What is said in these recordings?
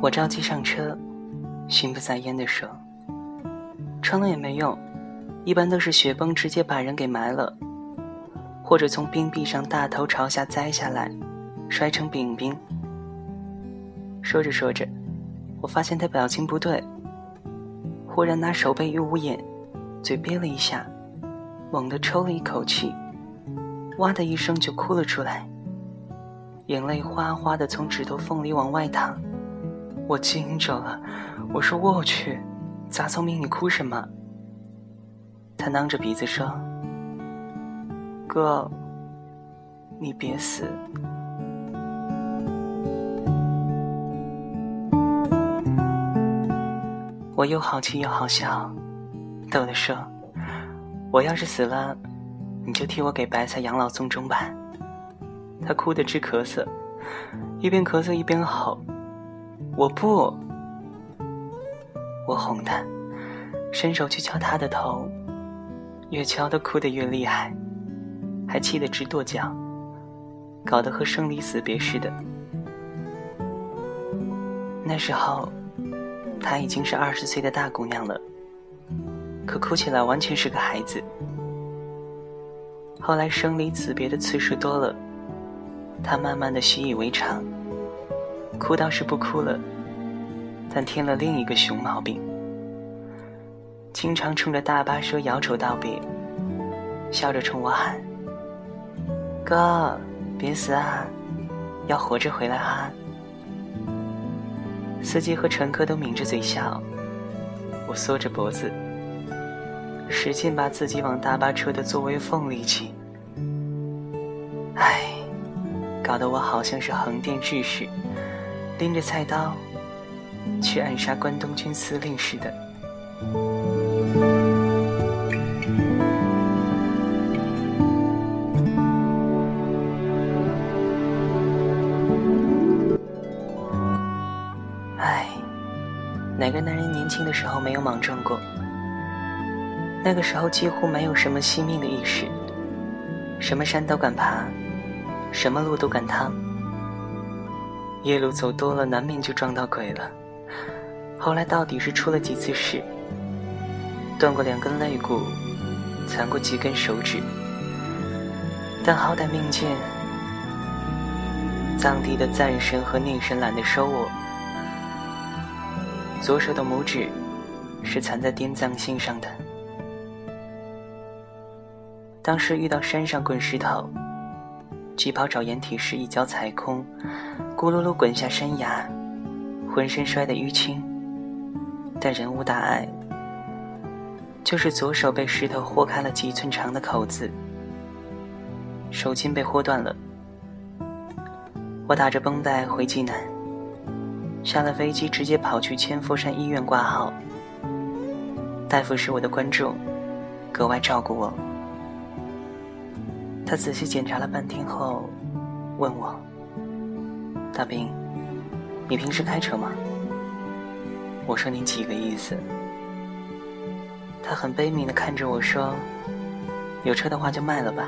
我着急上车，心不在焉地说：“穿了也没用，一般都是雪崩直接把人给埋了，或者从冰壁上大头朝下栽下来，摔成饼饼。”说着说着，我发现他表情不对，忽然拿手背一捂眼，嘴憋了一下，猛地抽了一口气，哇的一声就哭了出来，眼泪哗哗的从指头缝里往外淌。我惊着了，我说：“我去，杂聪明，你哭什么？”他囔着鼻子说：“哥，你别死。”我又好气又好笑，逗地说：“我要是死了，你就替我给白菜养老送终吧。”他哭得直咳嗽，一边咳嗽一边吼。我不，我哄他，伸手去敲他的头，越敲他哭得越厉害，还气得直跺脚，搞得和生离死别似的。那时候，她已经是二十岁的大姑娘了，可哭起来完全是个孩子。后来生离死别的次数多了，她慢慢的习以为常。哭倒是不哭了，但添了另一个熊毛病，经常冲着大巴车摇手道别，笑着冲我喊：“哥，别死啊，要活着回来哈。”司机和乘客都抿着嘴笑，我缩着脖子，使劲把自己往大巴车的座位缝里挤。唉，搞得我好像是横店志士。拎着菜刀去暗杀关东军司令似的。哪个男人年轻的时候没有莽撞过？那个时候几乎没有什么惜命的意识，什么山都敢爬，什么路都敢趟。夜路走多了，难免就撞到鬼了。后来到底是出了几次事，断过两根肋骨，残过几根手指，但好歹命贱，藏地的赞神和宁神懒得收我。左手的拇指是残在滇藏线上的。当时遇到山上滚石头。疾跑找掩体时，一脚踩空，咕噜噜滚下山崖，浑身摔得淤青，但人无大碍，就是左手被石头豁开了几寸长的口子，手筋被豁断了。我打着绷带回济南，下了飞机直接跑去千佛山医院挂号。大夫是我的观众，格外照顾我。他仔细检查了半天后，问我：“大兵，你平时开车吗？”我说：“你几个意思？”他很悲悯的看着我说：“有车的话就卖了吧，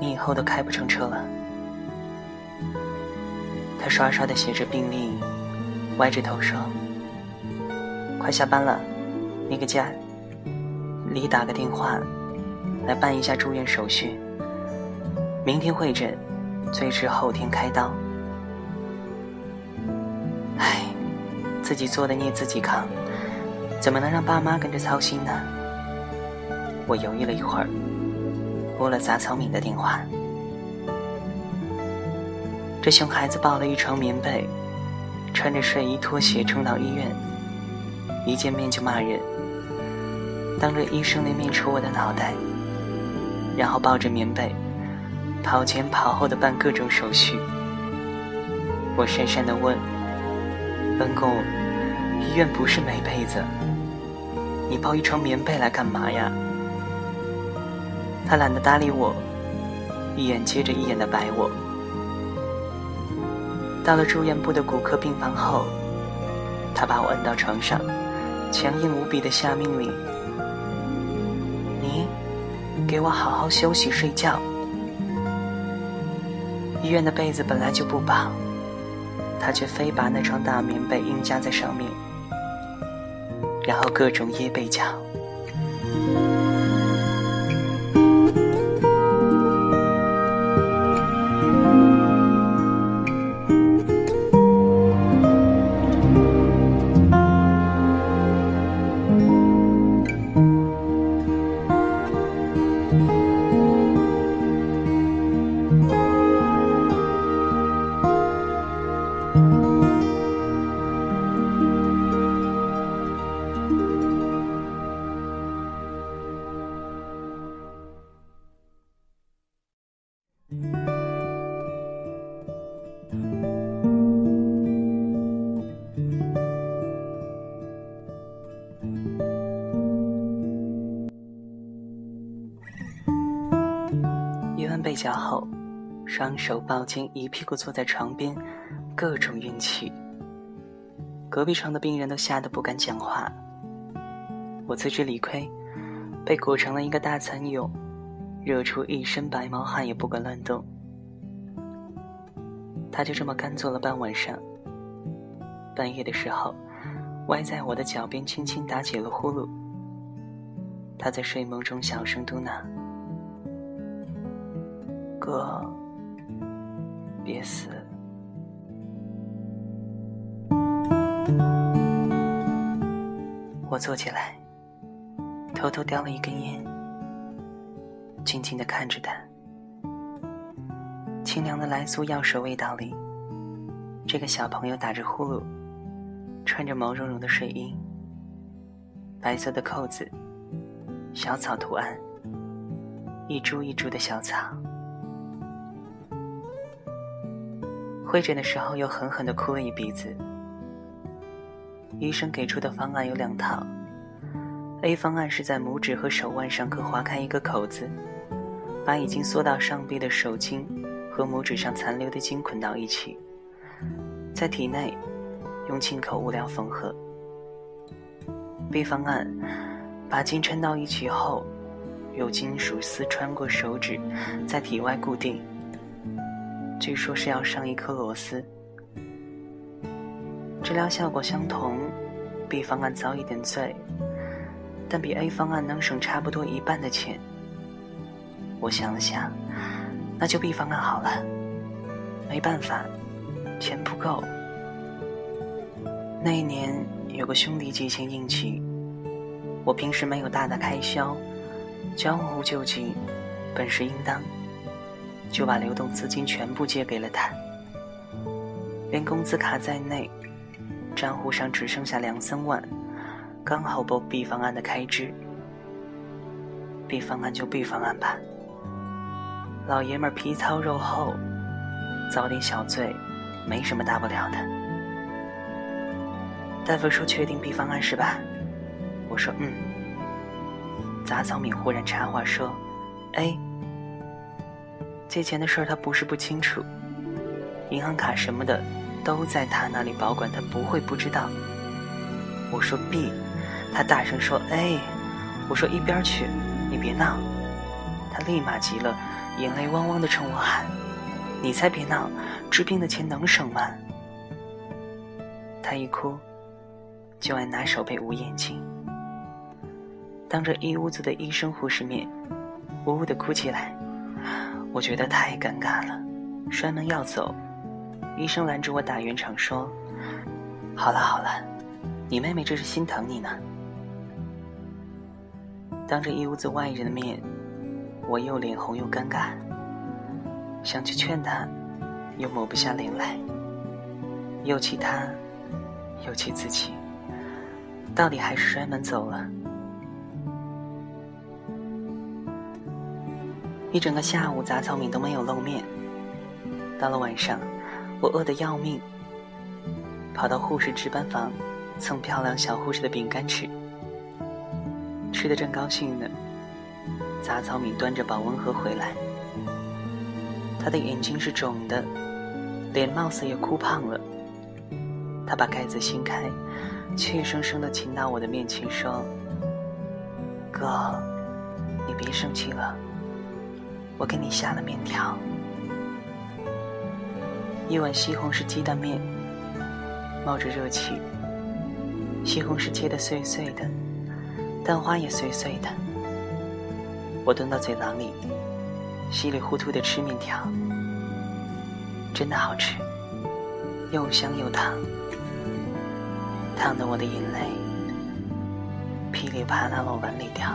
你以后都开不成车了。”他刷刷的写着病历，歪着头说：“快下班了，你给家你打个电话。”来办一下住院手续。明天会诊，最迟后天开刀。唉，自己做的孽自己扛，怎么能让爸妈跟着操心呢？我犹豫了一会儿，拨了杂草敏的电话。这熊孩子抱了一床棉被，穿着睡衣拖鞋冲到医院，一见面就骂人，当着医生的面戳我的脑袋。然后抱着棉被，跑前跑后的办各种手续。我讪讪的问：“恩公，医院不是没被子，你抱一床棉被来干嘛呀？”他懒得搭理我，一眼接着一眼的白我。到了住院部的骨科病房后，他把我摁到床上，强硬无比的下命令：“你给我好好休息睡觉。医院的被子本来就不薄，他却非把那床大棉被硬加在上面，然后各种掖被角。”睡觉后，双手抱肩，一屁股坐在床边，各种运气。隔壁床的病人都吓得不敢讲话。我自知理亏，被裹成了一个大蚕蛹，热出一身白毛汗也不敢乱动。他就这么干坐了半晚上。半夜的时候，歪在我的脚边，轻轻打起了呼噜。他在睡梦中小声嘟囔。哥，别死！我坐起来，偷偷叼了一根烟，静静的看着他。清凉的来苏药水味道里，这个小朋友打着呼噜，穿着毛茸茸的睡衣，白色的扣子，小草图案，一株一株的小草。会诊的时候，又狠狠地哭了一鼻子。医生给出的方案有两套：A 方案是在拇指和手腕上各划开一个口子，把已经缩到上臂的手筋和拇指上残留的筋捆到一起，在体内用进口物料缝合；B 方案把筋抻到一起后，用金属丝穿过手指，在体外固定。据说是要上一颗螺丝，治疗效果相同，B 方案早一点醉，但比 A 方案能省差不多一半的钱。我想了想，那就 B 方案好了。没办法，钱不够。那一年有个兄弟急性硬气，我平时没有大的开销，江湖救急，本是应当。就把流动资金全部借给了他，连工资卡在内，账户上只剩下两三万，刚好够 B 方案的开支。B 方案就 B 方案吧，老爷们儿皮糙肉厚，遭点小罪，没什么大不了的。大夫说确定 B 方案是吧？我说嗯。杂草敏忽然插话说：“A。”借钱的事儿他不是不清楚，银行卡什么的都在他那里保管，他不会不知道。我说 B，他大声说 A，我说一边去，你别闹。他立马急了，眼泪汪汪的冲我喊：“你才别闹，治病的钱能省吗？”他一哭，就爱拿手背捂眼睛，当着一屋子的医生护士面，呜呜的哭起来。我觉得太尴尬了，摔门要走，医生拦住我打圆场说：“好了好了，你妹妹这是心疼你呢。”当着一屋子外人的面，我又脸红又尴尬，想去劝她，又抹不下脸来，又气她，又气自己，到底还是摔门走了。一整个下午，杂草米都没有露面。到了晚上，我饿得要命，跑到护士值班房蹭漂亮小护士的饼干吃。吃的正高兴呢，杂草米端着保温盒回来，他的眼睛是肿的，脸貌似也哭胖了，他把盖子掀开，怯生生的亲到我的面前说：“哥，你别生气了，我给你下了面条，一碗西红柿鸡蛋面，冒着热气，西红柿切得碎碎的，蛋花也碎碎的，我吞到嘴囊里，稀里糊涂的吃面条，真的好吃，又香又烫。”烫得我的眼泪噼里啪啦往碗里掉。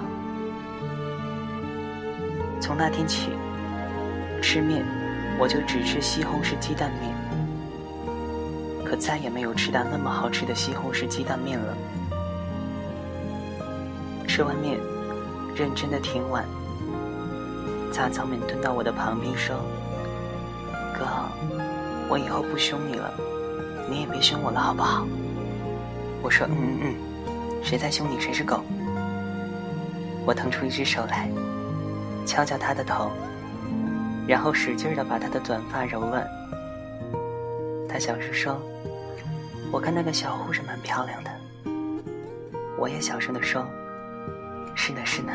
从那天起，吃面我就只吃西红柿鸡蛋面，可再也没有吃到那么好吃的西红柿鸡蛋面了。吃完面，认真的舔碗，擦澡面蹲到我的旁边说：“哥，我以后不凶你了，你也别凶我了，好不好？”我说：“嗯嗯嗯，谁在凶你谁是狗。”我腾出一只手来，敲敲他的头，然后使劲的把他的短发揉乱。他小声说：“我看那个小护士蛮漂亮的。”我也小声的说：“是呢是呢。”